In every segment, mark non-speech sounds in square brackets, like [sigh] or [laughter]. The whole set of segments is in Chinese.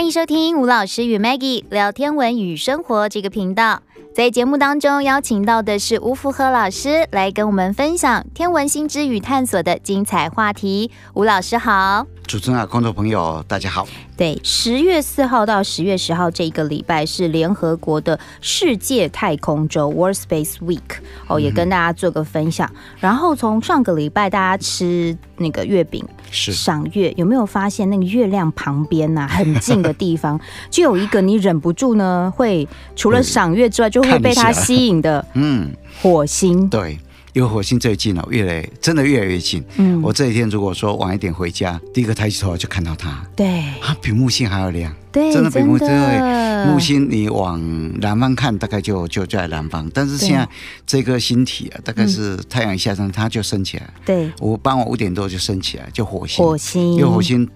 欢迎收听吴老师与 Maggie 聊天文与生活这个频道。在节目当中邀请到的是吴福和老师，来跟我们分享天文新知与探索的精彩话题。吴老师好。主持人啊、观众朋友，大家好。对，十月四号到十月十号这一个礼拜是联合国的世界太空周 （World Space Week） 哦，也跟大家做个分享。嗯、然后从上个礼拜大家吃那个月饼，是赏月，有没有发现那个月亮旁边呐、啊，很近的地方 [laughs] 就有一个你忍不住呢，会除了赏月之外，就会被它吸引的，嗯，火星。对。因为火星最近了，越来真的越来越近。嗯，我这几天如果说晚一点回家，第一个抬起头就看到它。对，它比木星还要亮。对，真的比木星。对，木星你往南方看，大概就就在南方。但是现在这个星体啊，大概是太阳一下山，它就升起来。对，我傍晚五点多就升起来，就火星。火星，因为火星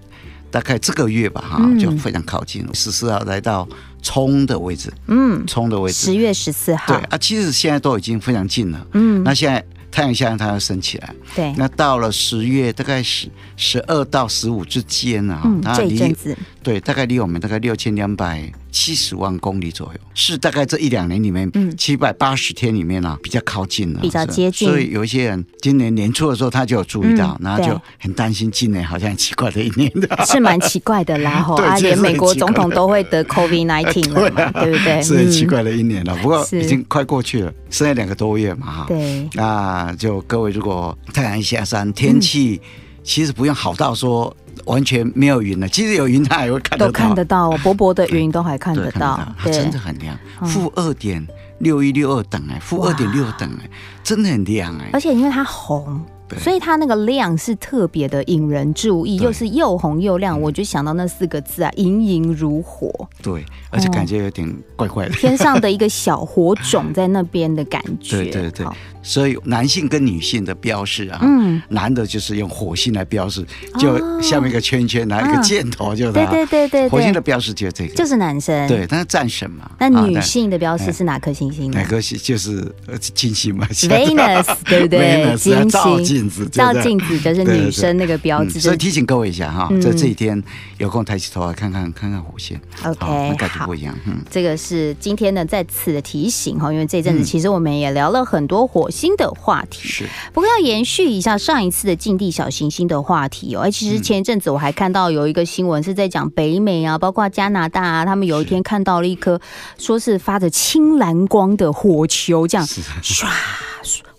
大概这个月吧，哈，就非常靠近了。十四号来到冲的位置，嗯，冲的位置。十月十四号。对啊，其实现在都已经非常近了。嗯，那现在。太阳下山，它要升起来。对，那到了十月，大概十十二到十五之间啊，嗯，这一阵子，对，大概离我们大概六千两百。七十万公里左右，是大概这一两年里面，嗯七百八十天里面呢、啊，比较靠近了，比较接近。所以有一些人今年年初的时候，他就有注意到，然后就很担心今年好像很奇怪的一年的，是蛮奇怪的啦。吼，[laughs] 啊，连美国总统都会得 [laughs] COVID nineteen 了嘛，对不对？[laughs] 是很奇怪的一年了。不过已经快过去了，剩下两个多月嘛，哈。对。那就各位，如果太阳一下山，天气其实不用好到说。完全没有云了，其实有云，它也会看得到，都看得到，薄薄的云都还看得到，它真的很亮，负二点六一六二等哎，负二点六等哎，真的很亮哎，而且因为它红。所以它那个亮是特别的引人注意，又是又红又亮，我就想到那四个字啊，莹莹如火。对，而且感觉有点怪怪的，[laughs] 天上的一个小火种在那边的感觉。对对对，所以男性跟女性的标识啊，嗯，男的就是用火星来标识，就下面一个圈圈，拿一个箭头，就对对对对，火星的标识就是这个，就是男生。对，但是战神嘛。那女性的标识是哪颗星星？哪颗星就是金星嘛？[laughs] Venus，对不对？金星照。镜子照镜子就是女生那个标志，所以提醒各位一下哈，在这几天有空抬起头来看看看看火星。OK，感觉不一样。嗯，这个是今天呢在此的提醒哈，因为这阵子其实我们也聊了很多火星的话题。是，不过要延续一下上一次的近地小行星的话题哦。哎，其实前一阵子我还看到有一个新闻是在讲北美啊，包括加拿大啊，他们有一天看到了一颗说是发着青蓝光的火球，这样唰。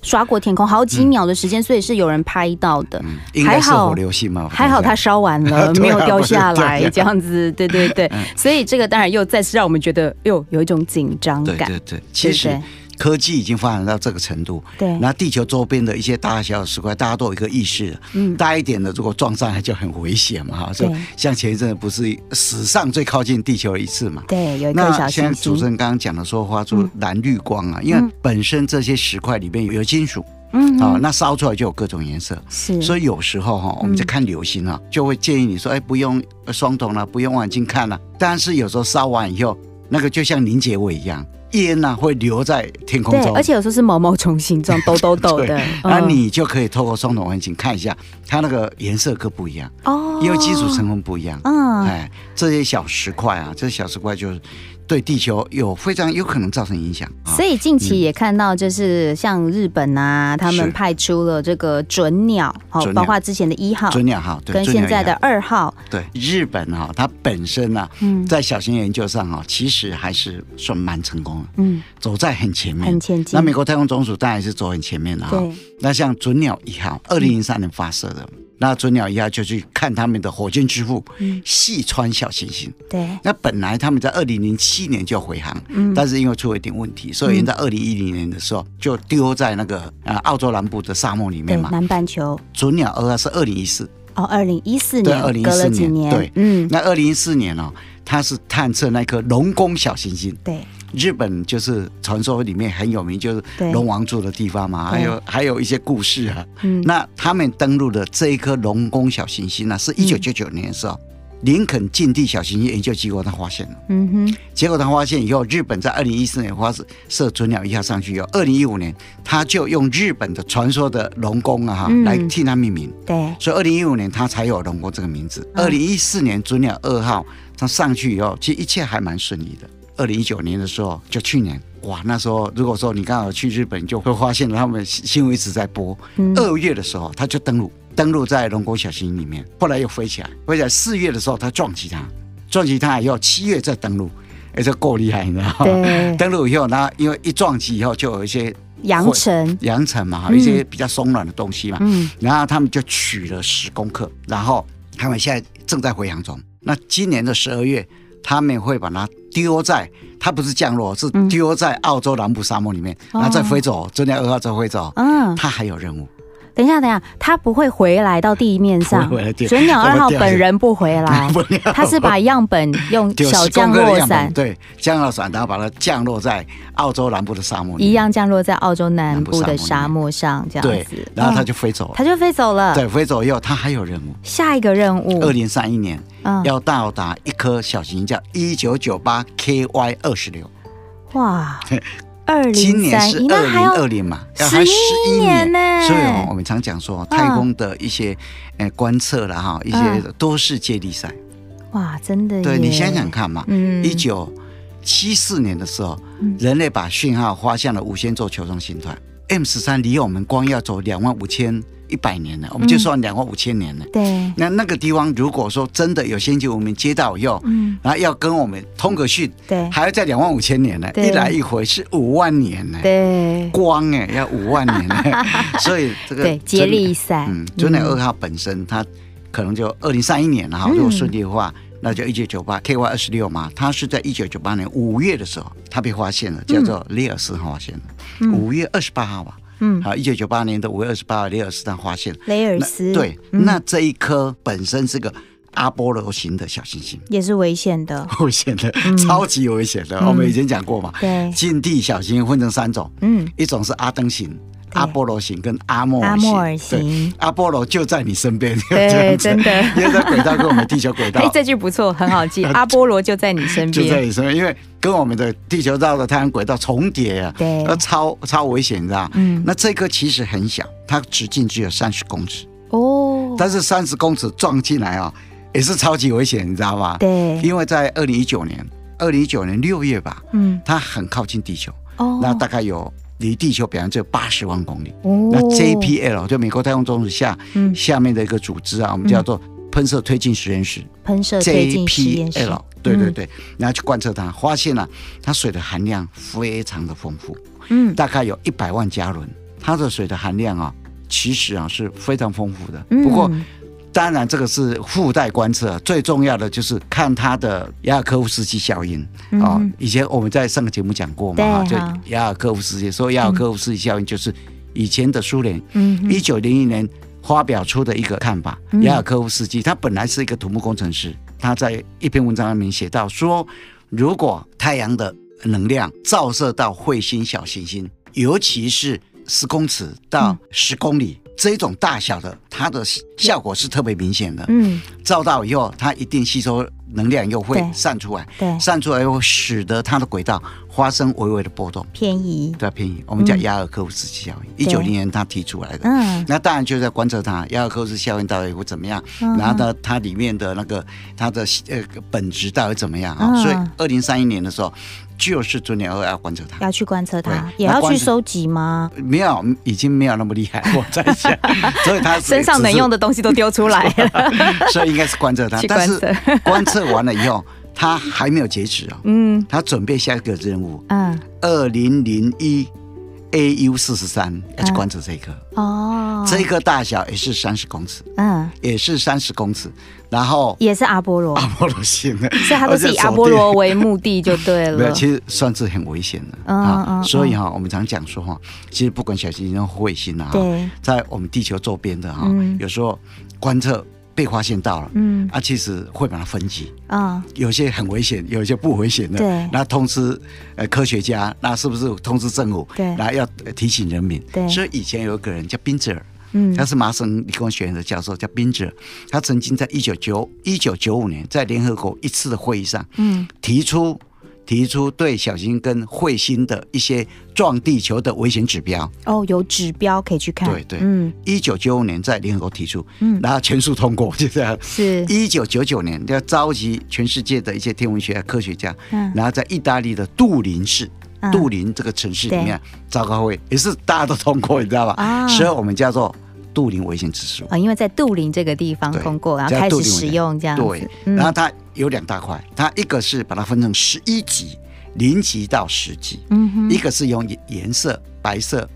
刷过天空好几秒的时间，所以是有人拍到的。还好，还好它烧完了，[laughs] 没有掉下来，这样子。对对对，所以这个当然又再次让我们觉得，哟，有一种紧张感。对对对，其实。科技已经发展到这个程度，对，那地球周边的一些大小的石块，大家都有一个意识，嗯，大一点的如果撞上来就很危险嘛，哈，就像前一阵不是史上最靠近地球的一次嘛，对，有一个小。那现在主持人刚刚讲的说发出蓝绿光啊，因为本身这些石块里面有金属，嗯，啊，那烧出来就有各种颜色，是，所以有时候哈，我们在看流星啊，就会建议你说，哎，不用双筒了，不用望远镜看了，但是有时候烧完以后，那个就像凝结尾一样。烟呐会留在天空中，而且有时候是毛毛虫形状，[laughs] 抖抖抖的。那你就可以透过双筒望远镜看一下，它那个颜色各不一样哦，因为基础成分不一样。嗯，哎，这些小石块啊，这些小石块就是。对地球有非常有可能造成影响，所以近期也看到，就是像日本啊，他们派出了这个准鸟，好，包括之前的一号准鸟号，跟现在的二号。对，日本哈，它本身呢，在小型研究上哈，其实还是算蛮成功的，嗯，走在很前面，很前进。那美国太空总署当然是走很前面的哈。那像准鸟一号，二零零三年发射的。那准鸟一下就去看他们的火箭之父，嗯细川小行星。对。那本来他们在二零零七年就回航，嗯，但是因为出了一点问题，所以在二零一零年的时候就丢在那个呃澳洲南部的沙漠里面嘛。南半球。准鸟二号是二零一四。哦，二零一四年。对，二零一四年。对，嗯。那二零一四年哦，它是探测那颗龙宫小行星。对。日本就是传说里面很有名，就是龙王住的地方嘛，还有还有一些故事啊。嗯，那他们登陆的这一颗龙宫小行星呢，是一九九九年的时候，林肯近地小行星研究机构他发现了，嗯哼，结果他发现以后，日本在二零一四年发射准鸟一号上去以后，二零一五年他就用日本的传说的龙宫啊哈来替它命名，对，所以二零一五年他才有龙宫这个名字。二零一四年准鸟二号它上去以后，其实一切还蛮顺利的。二零一九年的时候，就去年哇，那时候如果说你刚好去日本，就会发现他们新闻一直在播。二月的时候，他就登陆。登陆在龙宫小行星里面，后来又飞起来，飞起来四月的时候，它撞击它，撞击它以后，七月再登陆，哎，这够厉害，你知道吗？对。[laughs] 登陆以后，然后因为一撞击以后，就有一些扬尘，扬尘嘛，一些比较松软的东西嘛。嗯。然后他们就取了十公克，然后他们现在正在回航中。那今年的十二月，他们会把它丢在，它不是降落，是丢在澳洲南部沙漠里面，然后再飞走，真的二号再飞走。嗯。它还有任务。等一下，等一下，他不会回来到地面上。准鸟二号本人不回来，[laughs] 他是把样本用小降落伞，对，降落伞，然后把它降落在澳洲南部的沙漠，一样降落在澳洲南部的沙漠上，这样子，然后他就飞走了，他就飞走了。对，飞走以后，他还有任务，下一个任务，二零三一年，要到达一颗小行星叫一九九八 KY 二十六。哇。[laughs] 二零今年是二零二零嘛，要还十一年呢。所以我们常讲说，太空的一些呃观测了哈，一些都是接力赛。哇，真的。对，你想想看嘛，嗯，一九七四年的时候，人类把讯号发向了五仙座球状星团 M 十三，离我们光要走两万五千。一百年了，我们就算两万五千年了。对，那那个地方如果说真的有先进文明接到以后，嗯，然后要跟我们通个讯，对，还要在两万五千年呢，一来一回是五万年呢，对，光哎要五万年呢，[laughs] 所以这个对接力赛，嗯，准鸟二号本身它可能就二零三一年了哈，如果顺利的话，那就一九九八 KY 二十六嘛，它是在一九九八年五月的时候，它被发现了，叫做利尔斯号发现的，五月二十八号吧。嗯，好，一九九八年的五月二十八号，雷尔斯坦发现。雷尔斯，对，嗯、那这一颗本身是个阿波罗型的小行星，也是危险的，[laughs] 危险的，嗯、超级危险的。嗯、我们以前讲过嘛，对，近地小行星分成三种，嗯，一种是阿登型。阿波罗型跟阿莫尔型，阿波罗就在你身边，对，真的，[laughs] 因为在轨道跟我们地球轨道，[laughs] 哎，这句不错，很好记。[laughs] 阿波罗就在你身边，就在你身边，因为跟我们的地球绕的太阳轨道重叠啊，对，超超危险，你知道？嗯，那这颗其实很小，它直径只有三十公尺。哦，但是三十公尺撞进来啊，也是超级危险，你知道吗？对，因为在二零一九年，二零一九年六月吧，嗯，它很靠近地球，哦，那大概有。离地球表面只有八十万公里。哦，那 JPL 就美国太空总署下、嗯、下面的一个组织啊，我们叫做喷射推进实验室。喷射推进实验室。JPL，对对对，然后去观测它，发现了、啊、它水的含量非常的丰富。嗯，大概有一百万加仑，它的水的含量啊，其实啊是非常丰富的。不过。嗯当然，这个是附带观测，最重要的就是看它的雅尔科夫斯基效应啊。以前我们在上个节目讲过嘛，哈，就雅尔科夫斯基说雅尔科夫斯基效应就是以前的苏联，一九零一年发表出的一个看法。雅尔科夫斯基他本来是一个土木工程师，他在一篇文章里面写到说，如果太阳的能量照射到彗星小行星，尤其是十公尺到十公里。这种大小的，它的效果是特别明显的。嗯，照到以后，它一定吸收能量，又会散出来。对，散出来又使得它的轨道发生微微的波动，偏移。对，偏移。我们叫亚尔科夫斯基效应，一九零年他提出来的。嗯，那当然就在观测它亚尔科夫斯基效应到底会怎么样，然后呢，它里面的那个它的呃本质到底怎么样啊？所以二零三一年的时候。就是准鸟二要观测它，要去观测它，也要去收集吗？没有，已经没有那么厉害。[laughs] 我在想，所以他 [laughs] 身上能用的东西都丢出来了，[laughs] 所以应该是观测它。但是观测完了以后，他还没有截止哦。嗯，他准备下一个任务。嗯，二零零一 AU 四十三要去观测这一颗。哦，这一颗大小也是三十公尺。嗯，也是三十公尺。然后也是阿波罗，阿波罗型的，所以它都是以阿波罗为目的就对了。没有，其实算是很危险的啊。所以哈，我们常讲说哈，其实不管小行星或彗星啊，在我们地球周边的哈，有时候观测被发现到了，嗯，啊，其实会把它分级啊，有些很危险，有些不危险的，对，那通知呃科学家，那是不是通知政府？对，然后要提醒人民。对，所以以前有一个人叫宾泽尔。嗯，他是麻省理工学院的教授，叫宾泽。他曾经在一九九一九九五年在联合国一次的会议上，嗯，提出。提出对小行星跟彗星的一些撞地球的危险指标。哦，有指标可以去看。对对，嗯，一九九五年在联合国提出，嗯，然后全数通过，就这样。是，一九九九年要召集全世界的一些天文学家、科学家，嗯，然后在意大利的杜林市，杜林这个城市里面召开会，也是大家都通过，你知道吧？啊，所以我们叫做杜林危险指数。啊，因为在杜林这个地方通过，然后开始使用这样对，然后它。有两大块，它一个是把它分成十一级，零级到十级，嗯哼，一个是用颜色，白色、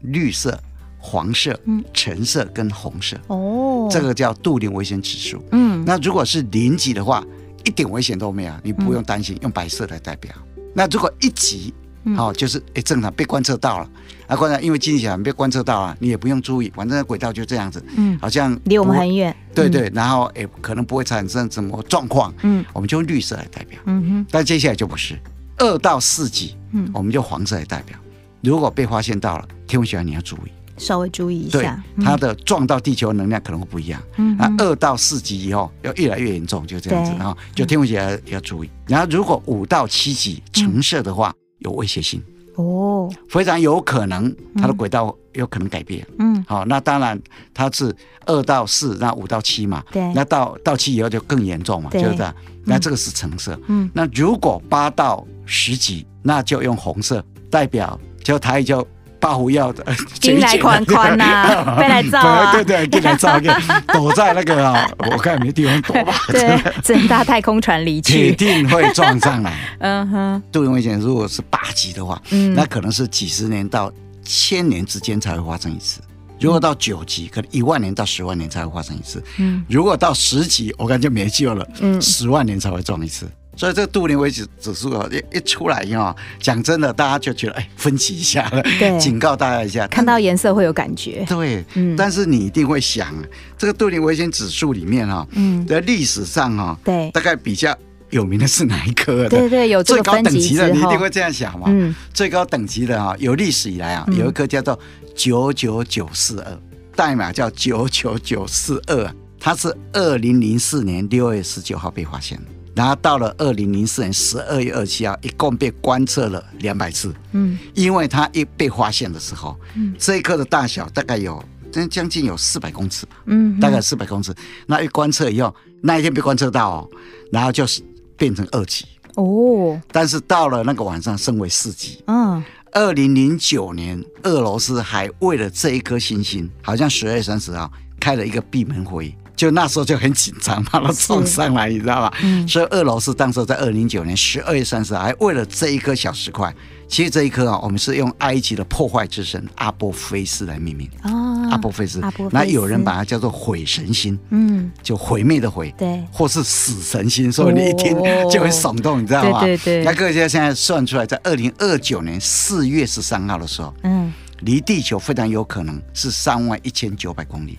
绿色、黄色、橙色跟红色，哦，这个叫杜林危险指数，嗯，那如果是零级的话，一点危险都没有，你不用担心，嗯、用白色来代表。那如果一级，好、哦，就是哎，正常被观测到了，啊，观察，因为经济小被观测到了，你也不用注意，反正轨道就这样子，嗯，好像离我们很远，对对，然后哎，可能不会产生什么状况，嗯，我们就用绿色来代表，嗯哼，但接下来就不是二到四级，嗯，我们就黄色来代表。如果被发现到了，天文学家你要注意，稍微注意一下，对它的撞到地球能量可能会不一样，嗯，那二到四级以后要越来越严重，就这样子，然后就天文学家要注意。然后如果五到七级橙色的话，有威胁性哦，非常有可能它的轨道有可能改变。嗯，好，那当然它是二到四，那五到七嘛。对，那到到期以后就更严重嘛，就是这样？那这个是橙色。嗯，那如果八到十级，那就用红色代表，就它就。八虎要的，[laughs] 进来宽宽呐，[laughs] 别来造啊！对对，进来照，[laughs] 躲在那个啊，我看没地方躲吧？对，乘搭太空船离去，铁定会撞上来。嗯哼，杜永危险如果是八级的话，嗯，那可能是几十年到千年之间才会发生一次；如果到九级，可能一万年到十万年才会发生一次；嗯，如果到十级，我感觉没救了，嗯，十万年才会撞一次。所以这个杜林危险指数啊，一一出来以后，讲真的，大家就觉得哎，分歧一下了。对，警告大家一下，看到颜色会有感觉。对，嗯。但是你一定会想，这个杜林危险指数里面哈，嗯，在历史上哈，对，大概比较有名的是哪一颗的？对对，有最高等级的，你一定会这样想嘛。嗯，最高等级的哈，有历史以来啊，有一颗叫做九九九四二，代码叫九九九四二，它是二零零四年六月十九号被发现的。然后到了二零零四年十二月二十七号，一共被观测了两百次。嗯，因为它一被发现的时候，嗯，这一颗的大小大概有将将近有四百公尺，嗯，大概四百公尺。那一观测以后，那一天被观测到哦，然后就是变成二级哦。但是到了那个晚上升为四级。嗯，二零零九年，俄罗斯还为了这一颗星星，好像十二月三十号开了一个闭门会议。就那时候就很紧张，把它送上来，你知道吧？嗯，所以俄罗斯当时在二零零九年十二月三十号，还为了这一颗小石块，其实这一颗啊，我们是用埃及的破坏之神阿波菲斯来命名。哦，阿波菲斯。那有人把它叫做毁神星，嗯，就毁灭的毁，对，或是死神星，所以你一听就很耸动，你知道吗？对对对。那科学家现在算出来，在二零二九年四月十三号的时候，嗯，离地球非常有可能是三万一千九百公里。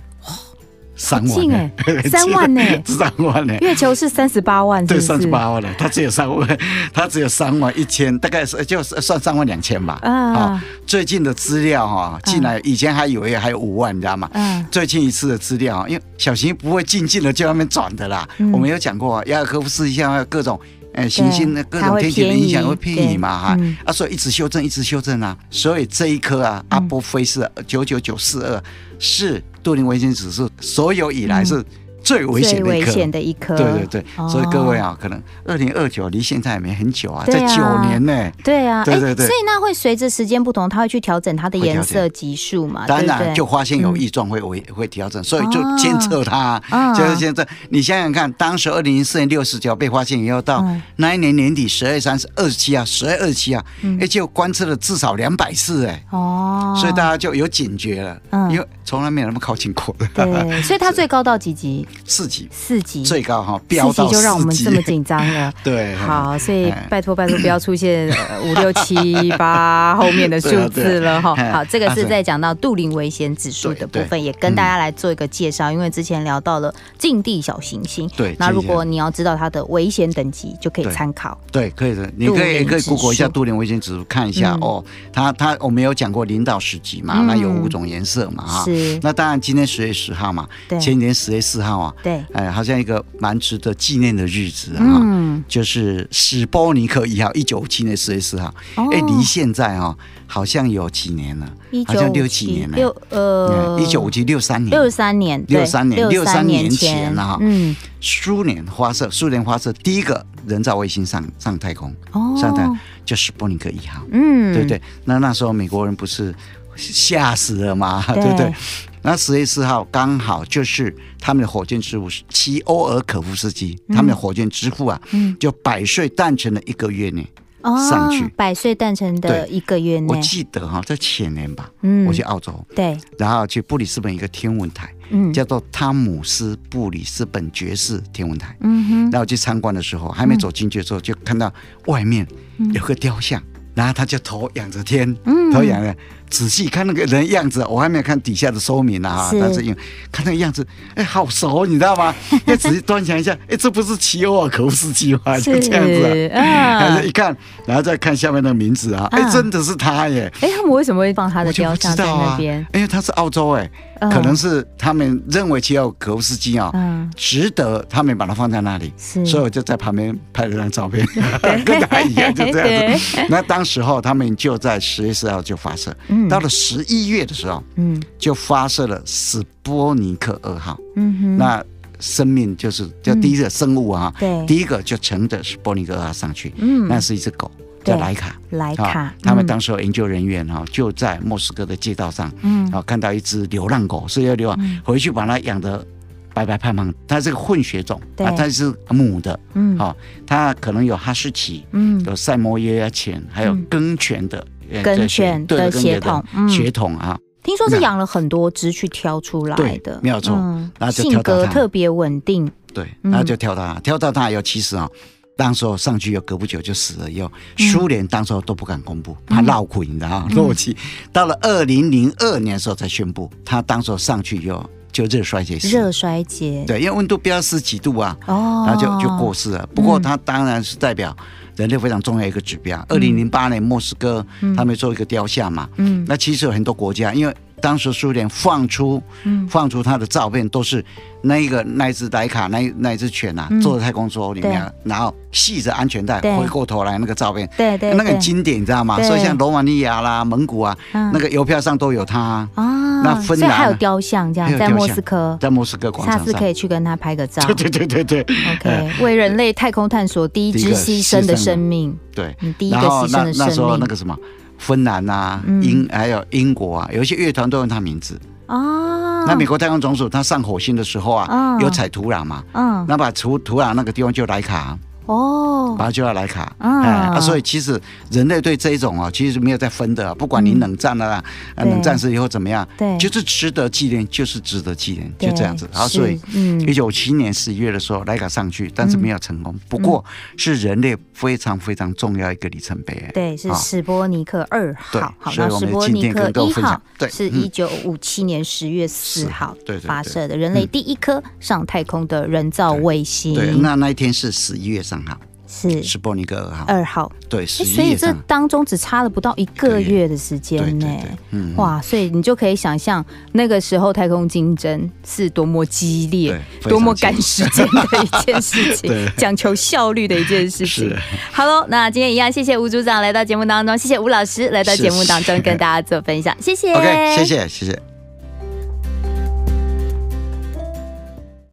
三万哎，[laughs] [laughs] 三万呢？三万呢？月球是三十八万，对，三十八万了。它只有三万，它只有三万一千，大概是就是算三万两千吧。啊，最近的资料哈进来，以前还以为还有五万，你知道吗？嗯，最近一次的资料，因为小行星不会静静的就外面转的啦。我们有讲过，雅尔科夫斯基象各种。呃，行星的各种天体的影响会偏移嘛哈，啊，所以一直修正，一直修正啊，所以这一颗啊，阿波菲是九九九四二是杜林危险指数所有以来是。最危险的一颗，的一颗，对对对，哦、所以各位啊，可能二零二九离现在也没很久啊，在九年呢。对啊，对对对，所以那会随着时间不同，它会去调整它的颜色级数嘛？当然，就发现有异状会会会调整，所以就监测它，就是现在。你想想看，当时二零零四年六十九被发现以后，到那一年年底十二三十二十七啊，十二二十七啊，哎，就观测了至少两百次哎。哦，所以大家就有警觉了，因为从来没有那么靠近过的。对，所以它 [laughs] 最高到几级？四级，四级最高哈，飙到四级就让我们这么紧张了。[laughs] 对，好，所以拜托拜托不要出现 [laughs] 五六七八后面的数字了哈。好，这个是在讲到杜林危险指数的部分，也跟大家来做一个介绍。因为之前聊到了近地小行星，对，那如果你要知道它的危险等级，就可以参考。对，可以的，你可以可以 Google 一下杜林危险指数，看一下哦。它它我们有讲过零到十级嘛，那有五种颜色嘛哈。是。那当然今天十月十号嘛，前几年十月四号啊，对，哎，好像一个蛮值得纪念的日子啊，嗯，就是史波尼克一号，一九五七年四月四号，哎，离现在哈好像有几年了，好像六几年了，六呃，一九五七六三年，六三年，六三年，六三年前了哈，嗯，苏联发射，苏联发射第一个人造卫星上上太空，哦，上太空就史波尼克一号，嗯，对不对？那那时候美国人不是吓死了吗？对。不对？那十月四号刚好就是他们的火箭之父齐欧尔可夫斯基，他们的火箭之父啊，就百岁诞辰的一个月内上去。百岁诞辰的一个月内，我记得哈，在前年吧，嗯，我去澳洲，对，然后去布里斯本一个天文台，嗯，叫做汤姆斯布里斯本爵士天文台，嗯哼，然后去参观的时候，还没走进去的时候，就看到外面有个雕像，然后他就头仰着天，嗯，头仰着。仔细看那个人样子，我还没有看底下的说明呢哈，是但是因为看那个样子，哎，好熟，你知道吗？要仔细端详一下，哎，这不是齐欧尔可夫斯基吗？就这样子，啊，一看，然后再看下面的名字啊，哎，真的是他耶！哎，他们为什么会放他的雕像在那边？因为他是澳洲哎。可能是他们认为齐奥可夫斯基啊，值得他们把它放在那里，所以我就在旁边拍了张照片，[laughs] 跟他一样，就这样子。那当时候他们就在十月四号就发射，到了十一月的时候，嗯，就发射了史波尼克二号，嗯哼，那生命就是叫第一个生物啊，对，第一个就乘着史波尼克二号上去，嗯，那是一只狗。叫莱卡，莱卡，他们当时有研究人员哈，就在莫斯科的街道上，嗯，然后看到一只流浪狗，所以要流浪，回去把它养的白白胖胖。它是个混血种，啊，它是母的，嗯，好，它可能有哈士奇，嗯，有赛摩耶犬，还有梗犬的梗犬的血统，血统啊。听说是养了很多只去挑出来的，没有错，然后性格特别稳定，对，然后就挑到它，挑到它有其实啊。当时候上去又隔不久就死了，以后苏联当时候都不敢公布，怕闹鬼，你知道吗？落气。到了二零零二年的时候才宣布，他当时候上去以后就热衰竭死。热衰竭，对，因为温度飙十几度啊，哦，然后就就过世了。不过他当然是代表人类非常重要一个指标。二零零八年莫斯科他们做一个雕像嘛，嗯，那其实有很多国家，因为当时苏联放出放出他的照片都是。那一个那一只莱卡那那一只犬啊，坐在太空梭里面，然后系着安全带，回过头来那个照片，对对，那个很经典，你知道吗？所以像罗马尼亚啦、蒙古啊，那个邮票上都有它啊。那芬兰还有雕像，这样在莫斯科，在莫斯科广场上，下次可以去跟他拍个照。[laughs] 对对对对对。OK，为人类太空探索第一只牺牲的生命。对，第一个牺牲的生命。那时候那个什么，芬兰啊，英还有英国啊，有一些乐团都用他名字。哦，那美国太空总署他上火星的时候啊，有采土壤嘛，嗯，那把土土壤那个地方就莱卡。哦，然后就要莱卡，啊，所以其实人类对这一种啊，其实没有在分的，不管你冷战了，冷战时以后怎么样，对，就是值得纪念，就是值得纪念，就这样子。然后所以，一九七年十一月的时候，莱卡上去，但是没有成功，不过是人类非常非常重要一个里程碑。对，是史波尼克二号。好，那史波尼克一号是一九五七年十月四号发射的，人类第一颗上太空的人造卫星。对，那那一天是十一月上。好，是。史波尼克二号，二号对，所以这当中只差了不到一个月的时间呢，哇，所以你就可以想象那个时候太空竞争是多么激烈，多么赶时间的一件事情，[laughs] 讲求效率的一件事情。好喽，那今天一样，谢谢吴组长来到节目当中，谢谢吴老师来到节目当中跟大家做分享，谢谢，OK，，谢谢，谢谢。